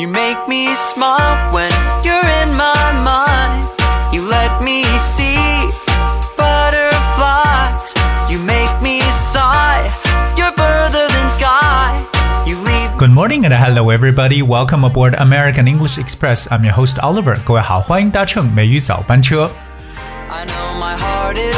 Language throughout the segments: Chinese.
You make me smile when you're in my mind. You let me see butterflies. You make me sigh. You're further than sky. You leave Good morning and hello everybody. Welcome aboard American English Express. I'm your host Oliver. 各位好，欢迎搭乘美语早班车。 I know my heart is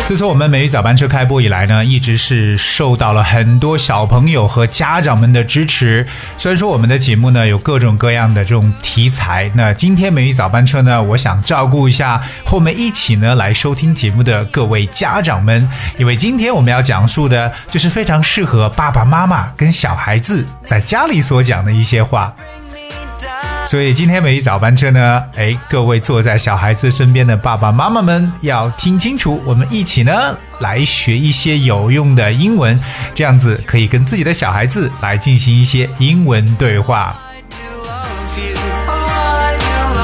自从我们美语早班车开播以来呢，一直是受到了很多小朋友和家长们的支持。虽然说我们的节目呢有各种各样的这种题材，那今天美语早班车呢，我想照顾一下和我们一起呢来收听节目的各位家长们，因为今天我们要讲述的就是非常适合爸爸妈妈跟小孩子在家里所讲的一些话。所以今天每一早班车呢，哎，各位坐在小孩子身边的爸爸妈妈们要听清楚，我们一起呢来学一些有用的英文，这样子可以跟自己的小孩子来进行一些英文对话。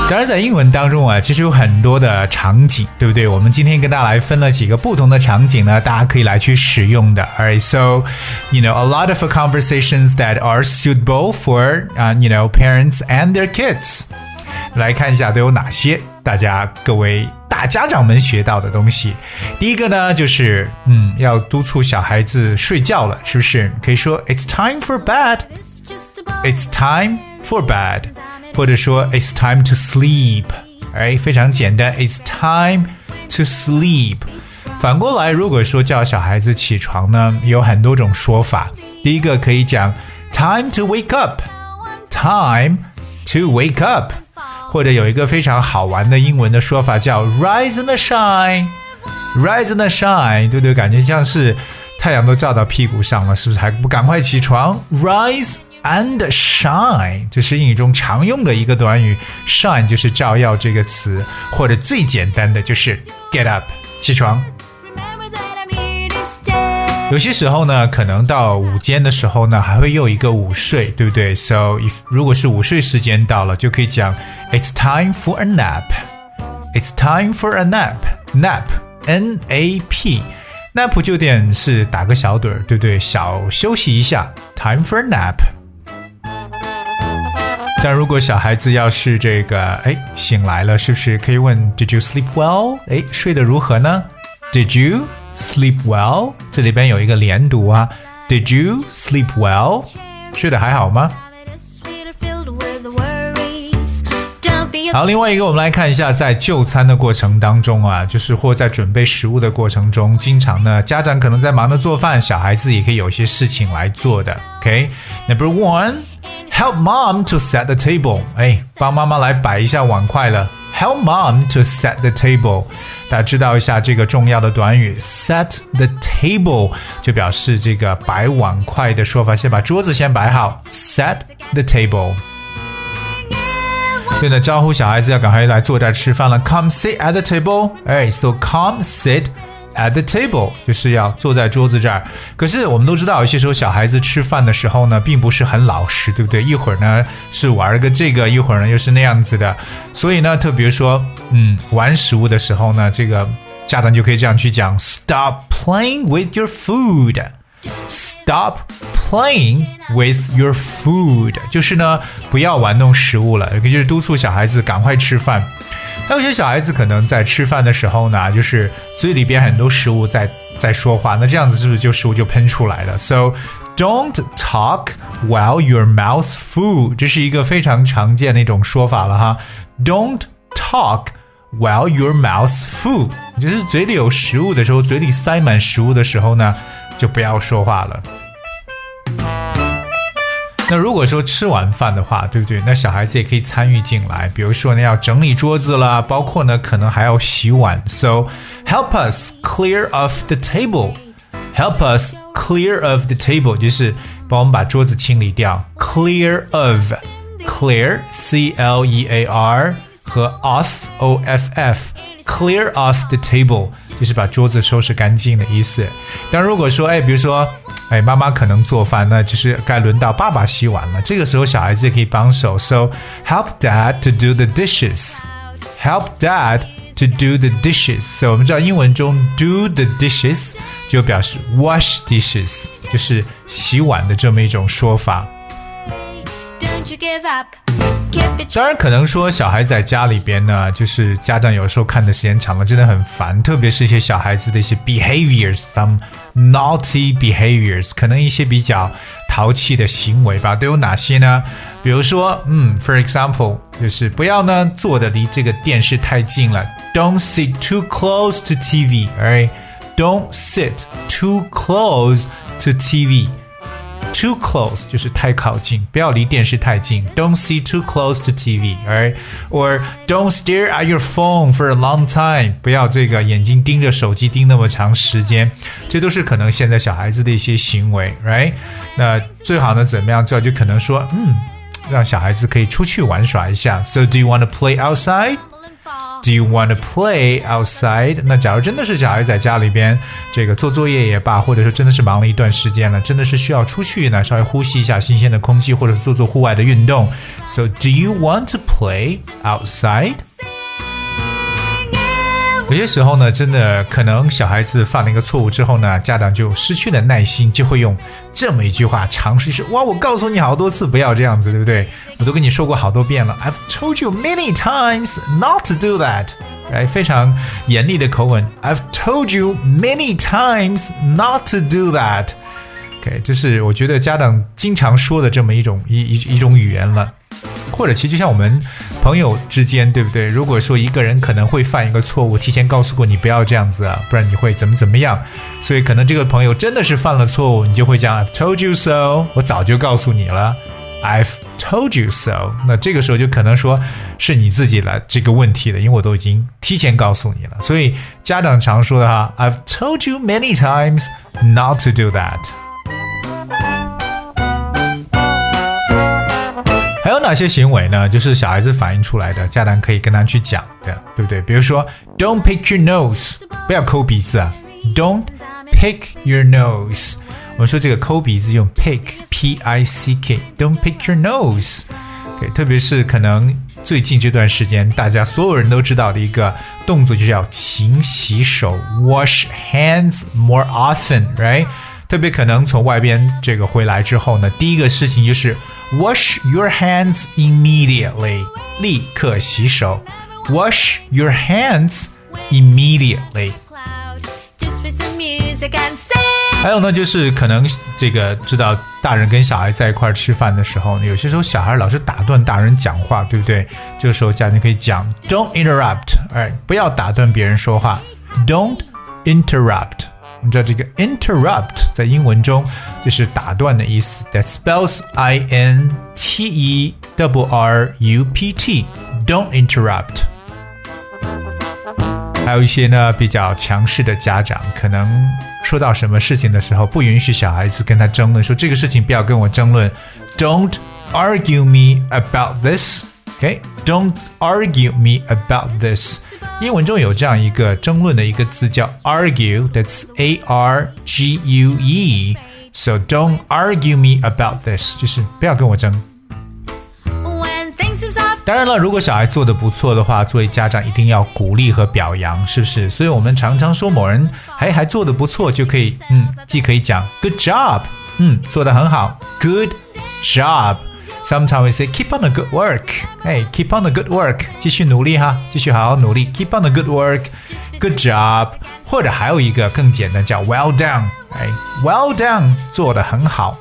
当然，在英文当中啊，其实有很多的场景，对不对？我们今天跟大家来分了几个不同的场景呢，大家可以来去使用的。Alright, so you know a lot of conversations that are suitable for 啊、you know parents and their kids。来看一下都有哪些大家各位大家长们学到的东西。第一个呢，就是嗯，要督促小孩子睡觉了，是不是？可以说 It's time for bed。It's time for bed， 或者说 It's time to sleep，哎，非常简单，It's time to sleep。反过来，如果说叫小孩子起床呢，有很多种说法。第一个可以讲 time to wake up，time to wake up，或者有一个非常好玩的英文的说法叫 rise and shine。Rise and shine，对不对？感觉像是太阳都照到屁股上了，是不是？还不赶快起床？Rise and shine，这是英语中常用的一个短语，shine 就是照耀这个词，或者最简单的就是 get up，起床。有些时候呢，可能到午间的时候呢，还会有一个午睡，对不对？So if 如果是午睡时间到了，就可以讲 It's time for a nap. It's time for a nap. Nap, N A P. Nap 就点是打个小盹儿，对不对？小休息一下，Time for a nap. 但如果小孩子要是这个哎醒来了，是不是可以问 Did you sleep well？哎，睡得如何呢？Did you sleep well？这里边有一个连读啊，Did you sleep well？睡得还好吗？好，另外一个我们来看一下，在就餐的过程当中啊，就是或在准备食物的过程中，经常呢，家长可能在忙着做饭，小孩子也可以有些事情来做的。OK，Number one、Help mom to set the table。哎，帮妈妈来摆一下碗筷了。Help mom to set the table。大家知道一下这个重要的短语，set the table 就表示这个摆碗筷的说法，先把桌子先摆好，set the table。对呢，招呼小孩子要赶快来坐这儿吃饭了。Come sit at the table。哎，so come sit at the table，就是要坐在桌子这儿。可是我们都知道，有些时候小孩子吃饭的时候呢，并不是很老实，对不对？一会儿呢是玩个这个，一会儿呢又是那样子的。所以呢，特别说，嗯，玩食物的时候呢，这个家长就可以这样去讲：Stop playing with your food。Stop playing with your food，就是呢，不要玩弄食物了，也就是督促小孩子赶快吃饭。还有些小孩子可能在吃饭的时候呢，就是嘴里边很多食物在在说话，那这样子是不是就食物就喷出来了？So don't talk while your mouth full，这是一个非常常见的一种说法了哈。Don't talk while your mouth full，就是嘴里有食物的时候，嘴里塞满食物的时候呢，就不要说话了。那如果说吃完饭的话，对不对？那小孩子也可以参与进来，比如说呢，要整理桌子啦，包括呢，可能还要洗碗。So help us clear off the table. Help us clear off the table，就是帮我们把桌子清理掉。Clear of, clear, C L E A R 和 off, O F F。Clear off the table 就是把桌子收拾干净的意思。但如果说，哎，比如说，哎，妈妈可能做饭，那就是该轮到爸爸洗碗了。这个时候，小孩子也可以帮手。So help dad to do the dishes. Help dad to do the dishes. So 我们知道英文中 do the dishes 就表示 wash dishes，就是洗碗的这么一种说法。Don't you give up. 当然，可能说小孩在家里边呢，就是家长有时候看的时间长了，真的很烦，特别是一些小孩子的一些 behaviors，some naughty behaviors，可能一些比较淘气的行为吧，都有哪些呢？比如说，嗯，for example，就是不要呢坐的离这个电视太近了，don't sit too close to TV，right？Don't sit too close to TV。Too close 就是太靠近，不要离电视太近。Don't see too close to TV, alright? Or don't stare at your phone for a long time. 不要这个眼睛盯着手机盯那么长时间，这都是可能现在小孩子的一些行为，right? 那最好呢怎么样？最好就可能说，嗯，让小孩子可以出去玩耍一下。So do you want to play outside? Do you want to play outside？那假如真的是小孩在家里边这个做作业也罢，或者说真的是忙了一段时间了，真的是需要出去呢，稍微呼吸一下新鲜的空气，或者做做户外的运动。So do you want to play outside？有些时候呢，真的可能小孩子犯了一个错误之后呢，家长就失去了耐心，就会用这么一句话尝试说：“哇，我告诉你好多次不要这样子，对不对？我都跟你说过好多遍了，I've told you many times not to do that。”来，非常严厉的口吻，I've told you many times not to do that。OK，这是我觉得家长经常说的这么一种一一一种语言了。或者其实就像我们朋友之间，对不对？如果说一个人可能会犯一个错误，提前告诉过你不要这样子啊，不然你会怎么怎么样。所以可能这个朋友真的是犯了错误，你就会讲 I've told you so，我早就告诉你了，I've told you so。那这个时候就可能说是你自己来这个问题了，因为我都已经提前告诉你了。所以家长常说的哈，I've told you many times not to do that。还有哪些行为呢？就是小孩子反映出来的，家长可以跟他去讲的，对不对？比如说，Don't pick your nose，不要抠鼻子啊，Don't pick your nose。我们说这个抠鼻子用 pick，p i c k，Don't pick your nose。对特别是可能最近这段时间，大家所有人都知道的一个动作，就叫勤洗手，wash hands more often，right？特别可能从外边这个回来之后呢，第一个事情就是 wash your hands immediately，立刻洗手，wash your hands immediately。 cloud. Just with some music and say 还有呢，就是可能这个知道大人跟小孩在一块儿吃饭的时候呢，有些时候小孩老是打断大人讲话，对不对？这个时候家长可以讲 Don't interrupt，哎，不要打断别人说话，Don't interrupt。 我们知道这个 interrupt 在英文中就是打断的意思，That spells I N T E W R U P T。Don't interrupt。还有一些呢比较强势的家长，可能说到什么事情的时候，不允许小孩子跟他争论，说这个事情不要跟我争论，Don't argue me about this。OK，Don't argue me about this。英文中有这样一个争论的一个字叫 argue，that's A R G U E。So don't argue me about this，就是不要跟我争。 when things seem so 当然了，如果小孩做的不错的话，作为家长一定要鼓励和表扬，是不是？所以我们常常说某人还还做的不错，就可以嗯，既可以讲 good job，嗯，做的很好，good job。 Sometimes we say keep on the good work，哎，keep on the good work，继续努力哈，继续好好努力，keep on the good work，good job。或者还有一个更简单，叫 well done，哎，well done，做的很好。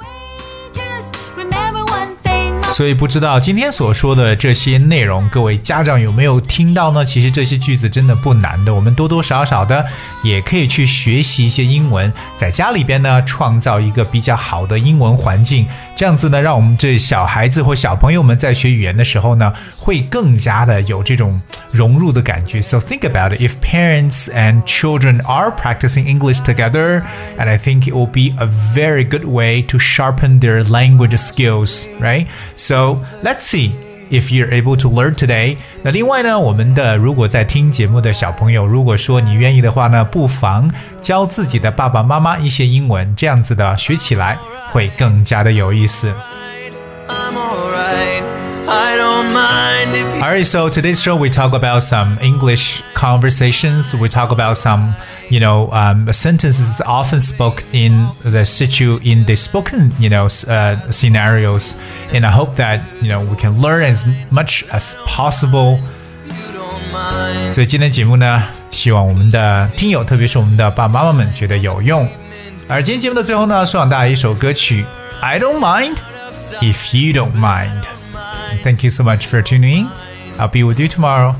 所以不知道今天所说的这些内容，各位家长有没有听到呢？其实这些句子真的不难的，我们多多少少的也可以去学习一些英文，在家里边呢创造一个比较好的英文环境，这样子呢，让我们这小孩子或小朋友们在学语言的时候呢，会更加的有这种融入的感觉。So think about it. If parents and children are practicing English together, and I think it will be a very good way to sharpen their language skills, right? So let's see. If you're able to learn today，那另外呢，我们的如果在听节目的小朋友，如果说你愿意的话呢，不妨教自己的爸爸妈妈一些英文，这样子的学起来会更加的有意思。I don't mind if you Alright, so today's show we talk about some English conversations. We talk about some, you know, um, sentences often spoke in the situ in the spoken, you know, s- uh, scenarios. And I hope that you know we can learn as much as possible. don't mind. 所以今天节目呢，希望我们的听友，特别是我们的爸爸妈妈们觉得有用。而今天节目的最后呢，送上大家一首歌曲《I Don't Mind If You Don't Mind》。 Thank you so much for tuning in. I'll be with you tomorrow.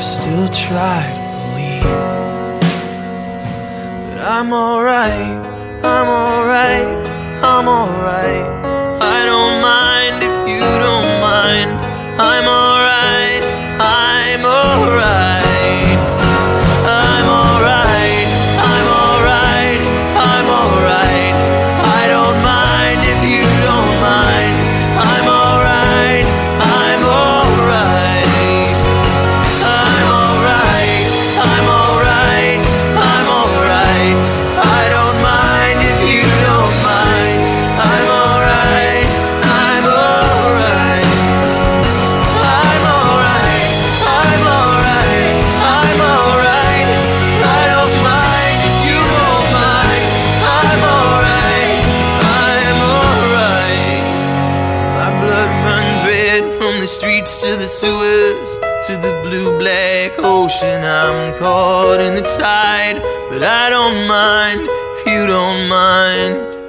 Still try to believe. But I'm alright, I'm alright, I'm alright. I don't mind if you don't mind. I'm alright, to the sewers to the blue black ocean. I'm caught in the tide, but I don't mind if you don't mind.